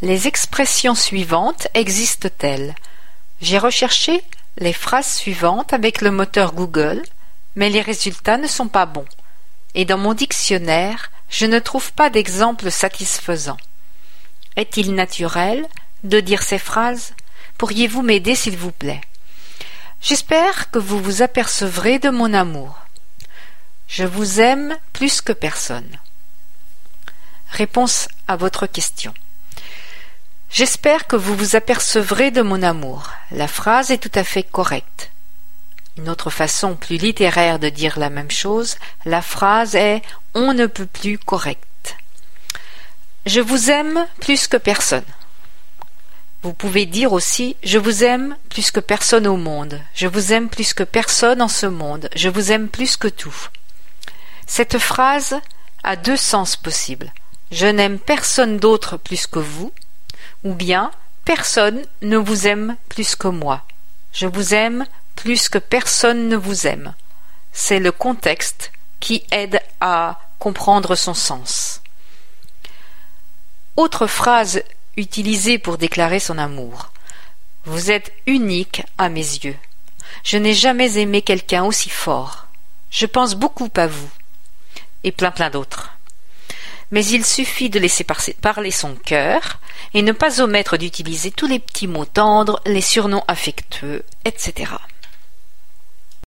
Les expressions suivantes existent-elles? J'ai recherché les phrases suivantes avec le moteur Google, mais les résultats ne sont pas bons. Et dans mon dictionnaire, je ne trouve pas d'exemple satisfaisant. Est-il naturel de dire ces phrases? Pourriez-vous m'aider, s'il vous plaît? J'espère que vous vous apercevrez de mon amour. Je vous aime plus que personne. Réponse à votre question. J'espère que vous vous apercevrez de mon amour. La phrase est tout à fait correcte. Une autre façon plus littéraire de dire la même chose, la phrase est on ne peut plus correcte. Je vous aime plus que personne. Vous pouvez dire aussi Je vous aime plus que personne au monde, je vous aime plus que personne en ce monde, je vous aime plus que tout. Cette phrase a deux sens possibles. Je n'aime personne d'autre plus que vous, ou bien personne ne vous aime plus que moi. Je vous aime plus que personne ne vous aime. C'est le contexte qui aide à comprendre son sens. Autre phrase utilisée pour déclarer son amour. Vous êtes unique à mes yeux. Je n'ai jamais aimé quelqu'un aussi fort. Je pense beaucoup à vous. Et plein plein d'autres mais il suffit de laisser parler son cœur et ne pas omettre d'utiliser tous les petits mots tendres, les surnoms affectueux, etc.